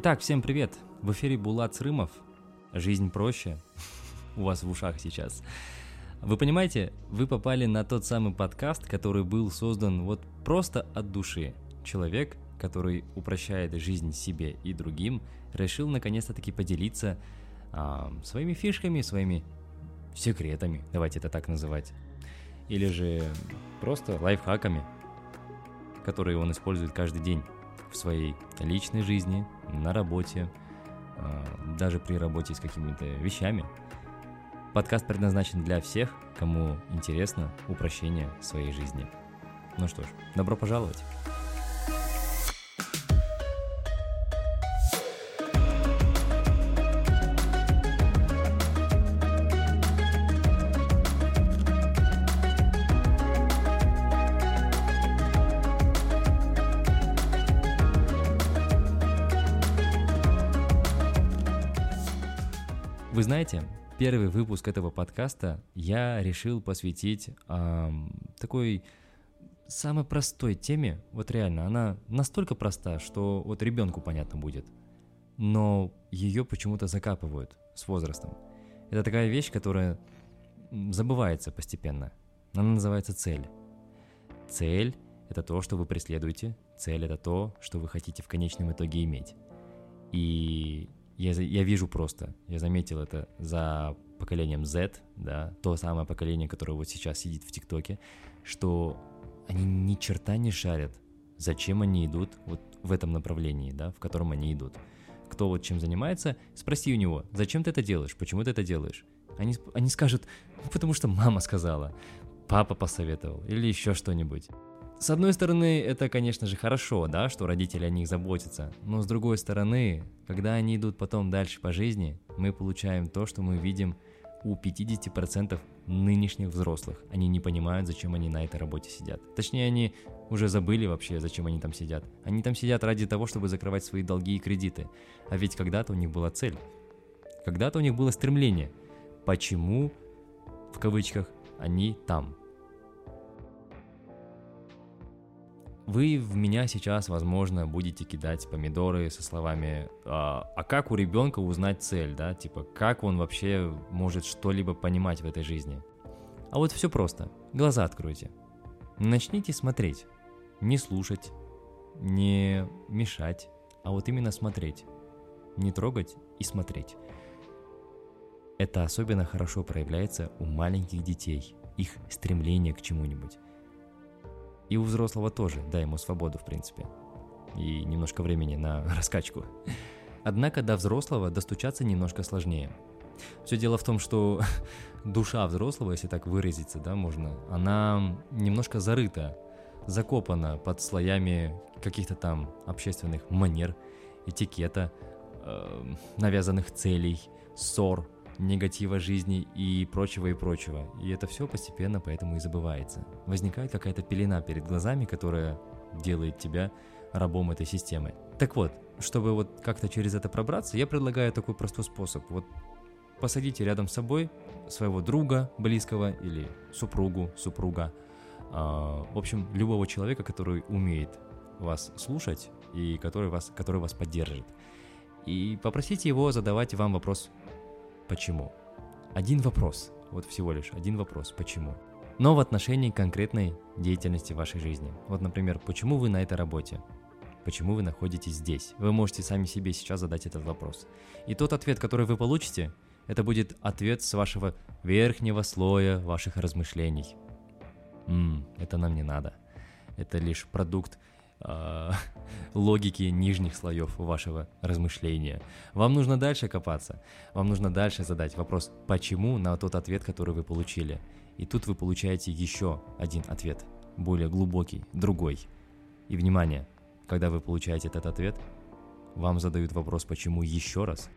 Так, всем привет! В эфире Булат Срымов. Жизнь проще. У вас в ушах сейчас. Вы понимаете, вы попали на тот самый подкаст, который был создан вот просто от души. Человек, который упрощает жизнь себе и другим, решил наконец-то таки поделиться а, своими фишками, своими секретами, давайте это так называть. Или же просто лайфхаками, которые он использует каждый день в своей личной жизни, на работе, а, даже при работе с какими-то вещами. Подкаст предназначен для всех, кому интересно упрощение своей жизни. Ну что ж, добро пожаловать! Вы знаете, первый выпуск этого подкаста я решил посвятить э, такой самой простой теме. Вот реально, она настолько проста, что вот ребенку понятно будет. Но ее почему-то закапывают с возрастом. Это такая вещь, которая забывается постепенно. Она называется цель. Цель – это то, что вы преследуете. Цель – это то, что вы хотите в конечном итоге иметь. И я, я вижу просто, я заметил это за поколением Z, да, то самое поколение, которое вот сейчас сидит в ТикТоке, что они ни черта не шарят, зачем они идут вот в этом направлении, да, в котором они идут. Кто вот чем занимается, спроси у него, зачем ты это делаешь, почему ты это делаешь. Они, они скажут, ну, потому что мама сказала, папа посоветовал или еще что-нибудь. С одной стороны, это, конечно же, хорошо, да, что родители о них заботятся, но с другой стороны, когда они идут потом дальше по жизни, мы получаем то, что мы видим у 50% нынешних взрослых. Они не понимают, зачем они на этой работе сидят. Точнее, они уже забыли вообще, зачем они там сидят. Они там сидят ради того, чтобы закрывать свои долги и кредиты. А ведь когда-то у них была цель. Когда-то у них было стремление. Почему, в кавычках, они там? Вы в меня сейчас, возможно, будете кидать помидоры со словами а, «А как у ребенка узнать цель?» да? Типа, как он вообще может что-либо понимать в этой жизни? А вот все просто. Глаза откройте. Начните смотреть. Не слушать, не мешать, а вот именно смотреть. Не трогать и смотреть. Это особенно хорошо проявляется у маленьких детей, их стремление к чему-нибудь. И у взрослого тоже, дай ему свободу, в принципе. И немножко времени на раскачку. Однако до взрослого достучаться немножко сложнее. Все дело в том, что душа взрослого, если так выразиться, да, можно, она немножко зарыта, закопана под слоями каких-то там общественных манер, этикета, э, навязанных целей, ссор, негатива жизни и прочего и прочего. И это все постепенно поэтому и забывается. Возникает какая-то пелена перед глазами, которая делает тебя рабом этой системы. Так вот, чтобы вот как-то через это пробраться, я предлагаю такой простой способ. Вот посадите рядом с собой своего друга близкого или супругу, супруга, э, в общем, любого человека, который умеет вас слушать и который вас, который вас поддержит. И попросите его задавать вам вопрос Почему? Один вопрос, вот всего лишь один вопрос, почему? Но в отношении конкретной деятельности вашей жизни. Вот, например, почему вы на этой работе? Почему вы находитесь здесь? Вы можете сами себе сейчас задать этот вопрос. И тот ответ, который вы получите, это будет ответ с вашего верхнего слоя ваших размышлений. Ммм, это нам не надо. Это лишь продукт э, логики нижних слоев вашего размышления. Вам нужно дальше копаться. Вам нужно дальше задать вопрос «почему» на тот ответ, который вы получили. И тут вы получаете еще один ответ, более глубокий, другой. И внимание, когда вы получаете этот ответ, вам задают вопрос «почему» еще раз.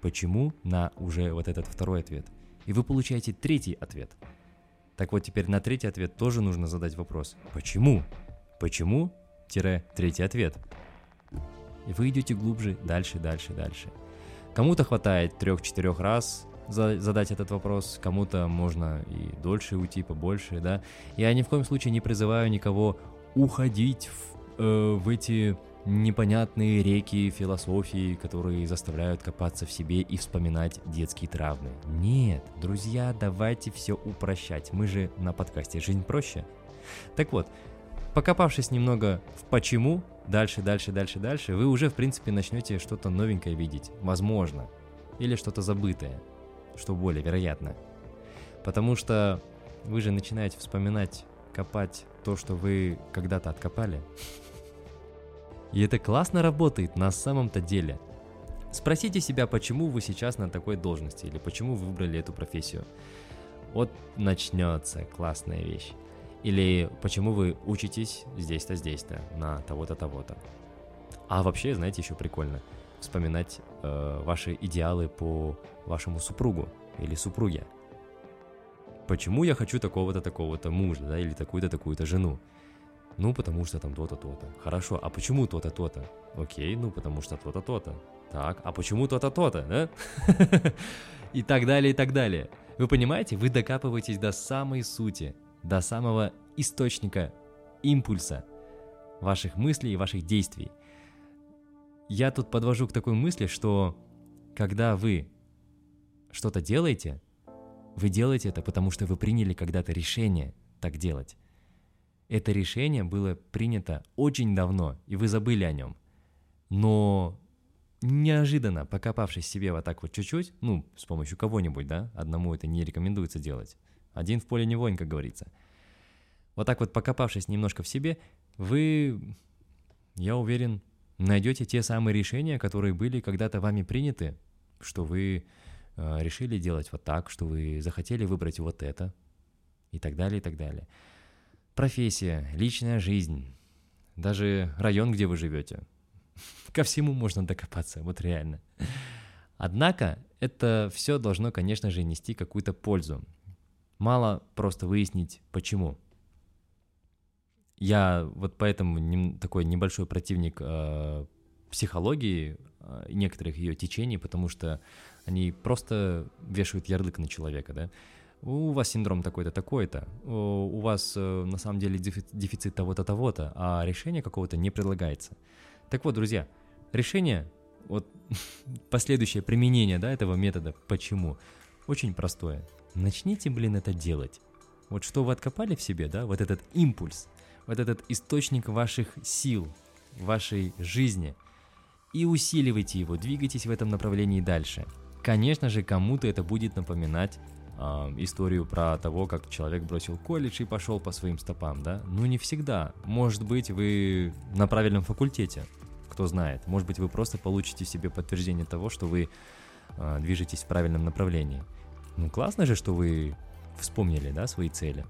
«Почему» на уже вот этот второй ответ. И вы получаете третий ответ. Так вот, теперь на третий ответ тоже нужно задать вопрос «почему?» Почему третий ответ. И вы идете глубже, дальше, дальше, дальше. Кому-то хватает трех-четырех раз за, задать этот вопрос, кому-то можно и дольше уйти, побольше, да. Я ни в коем случае не призываю никого уходить в, э, в эти непонятные реки философии, которые заставляют копаться в себе и вспоминать детские травмы. Нет, друзья, давайте все упрощать. Мы же на подкасте «Жизнь проще». Так вот, покопавшись немного в почему, дальше, дальше, дальше, дальше, вы уже, в принципе, начнете что-то новенькое видеть. Возможно. Или что-то забытое, что более вероятно. Потому что вы же начинаете вспоминать, копать то, что вы когда-то откопали. И это классно работает на самом-то деле. Спросите себя, почему вы сейчас на такой должности или почему вы выбрали эту профессию. Вот начнется классная вещь. Или почему вы учитесь здесь-то, здесь-то, на того-то, того-то. А вообще, знаете, еще прикольно вспоминать э, ваши идеалы по вашему супругу или супруге. Почему я хочу такого-то, такого-то мужа, да, или такую-то, такую-то жену? Ну, потому что там то-то, то-то. Хорошо, а почему то-то, то-то? Окей, ну, потому что то-то, то-то. Так, а почему то-то, то-то, да? И так далее, и так далее. Вы понимаете, вы докапываетесь до самой сути, до самого источника импульса ваших мыслей и ваших действий. Я тут подвожу к такой мысли, что когда вы что-то делаете, вы делаете это, потому что вы приняли когда-то решение так делать. Это решение было принято очень давно, и вы забыли о нем. Но неожиданно, покопавшись себе вот так вот чуть-чуть, ну, с помощью кого-нибудь, да, одному это не рекомендуется делать. Один в поле не воин, как говорится. Вот так вот покопавшись немножко в себе, вы, я уверен, найдете те самые решения, которые были когда-то вами приняты, что вы э, решили делать вот так, что вы захотели выбрать вот это, и так далее, и так далее профессия, личная жизнь, даже район, где вы живете. Ко всему можно докопаться, вот реально. Однако это все должно, конечно же, нести какую-то пользу. Мало просто выяснить, почему. Я вот поэтому не, такой небольшой противник э, психологии, э, некоторых ее течений, потому что они просто вешают ярлык на человека, да у вас синдром такой-то, такой-то, у вас э, на самом деле дефицит того-то, того-то, а решение какого-то не предлагается. Так вот, друзья, решение, вот последующее применение да, этого метода, почему, очень простое. Начните, блин, это делать. Вот что вы откопали в себе, да, вот этот импульс, вот этот источник ваших сил, вашей жизни, и усиливайте его, двигайтесь в этом направлении дальше. Конечно же, кому-то это будет напоминать э, историю про того, как человек бросил колледж и пошел по своим стопам, да? Ну, не всегда. Может быть, вы на правильном факультете, кто знает. Может быть, вы просто получите себе подтверждение того, что вы э, движетесь в правильном направлении. Ну, классно же, что вы вспомнили, да, свои цели.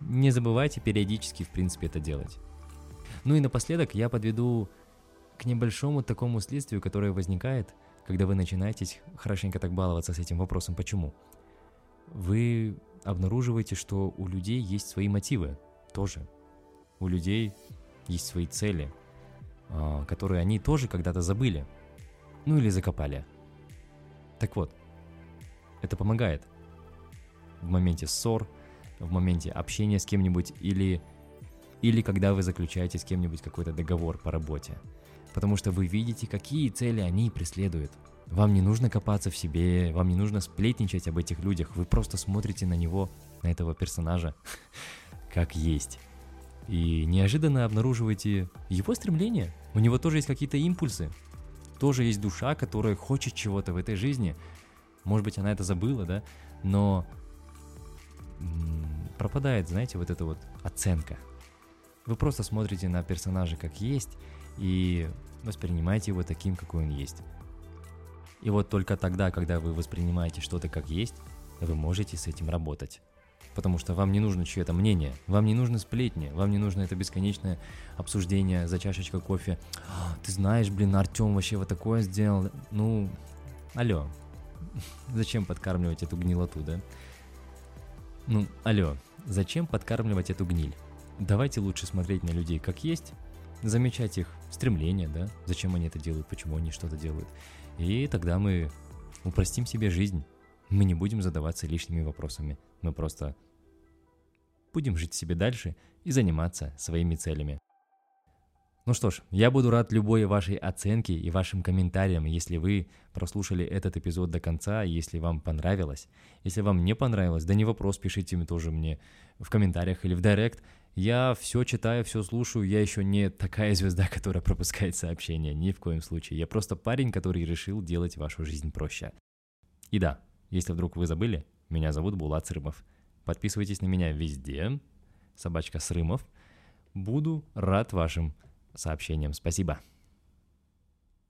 Не забывайте периодически, в принципе, это делать. Ну и напоследок я подведу к небольшому такому следствию, которое возникает, когда вы начинаете хорошенько так баловаться с этим вопросом «почему?». Вы обнаруживаете, что у людей есть свои мотивы тоже. У людей есть свои цели, а, которые они тоже когда-то забыли. Ну или закопали. Так вот, это помогает в моменте ссор, в моменте общения с кем-нибудь или, или когда вы заключаете с кем-нибудь какой-то договор по работе. Потому что вы видите, какие цели они преследуют. Вам не нужно копаться в себе, вам не нужно сплетничать об этих людях, вы просто смотрите на него, на этого персонажа, как есть. И неожиданно обнаруживаете его стремление. У него тоже есть какие-то импульсы. Тоже есть душа, которая хочет чего-то в этой жизни. Может быть, она это забыла, да? Но пропадает, знаете, вот эта вот оценка. Вы просто смотрите на персонажа как есть и воспринимаете его таким, какой он есть. И вот только тогда, когда вы воспринимаете что-то как есть, вы можете с этим работать. Потому что вам не нужно чье-то мнение, вам не нужны сплетни, вам не нужно это бесконечное обсуждение за чашечкой кофе. «А, ты знаешь, блин, Артем вообще вот такое сделал. Ну, алло, зачем подкармливать эту гнилоту, да? Ну, алло, зачем подкармливать эту гниль? Давайте лучше смотреть на людей как есть, замечать их стремления, да, зачем они это делают, почему они что-то делают, и тогда мы упростим себе жизнь. Мы не будем задаваться лишними вопросами. Мы просто будем жить себе дальше и заниматься своими целями. Ну что ж, я буду рад любой вашей оценке и вашим комментариям, если вы прослушали этот эпизод до конца, если вам понравилось. Если вам не понравилось, да не вопрос, пишите мне тоже мне в комментариях или в директ. Я все читаю, все слушаю, я еще не такая звезда, которая пропускает сообщения, ни в коем случае. Я просто парень, который решил делать вашу жизнь проще. И да, если вдруг вы забыли, меня зовут Булат Срымов. Подписывайтесь на меня везде, собачка Срымов. Буду рад вашим сообщениям. Спасибо.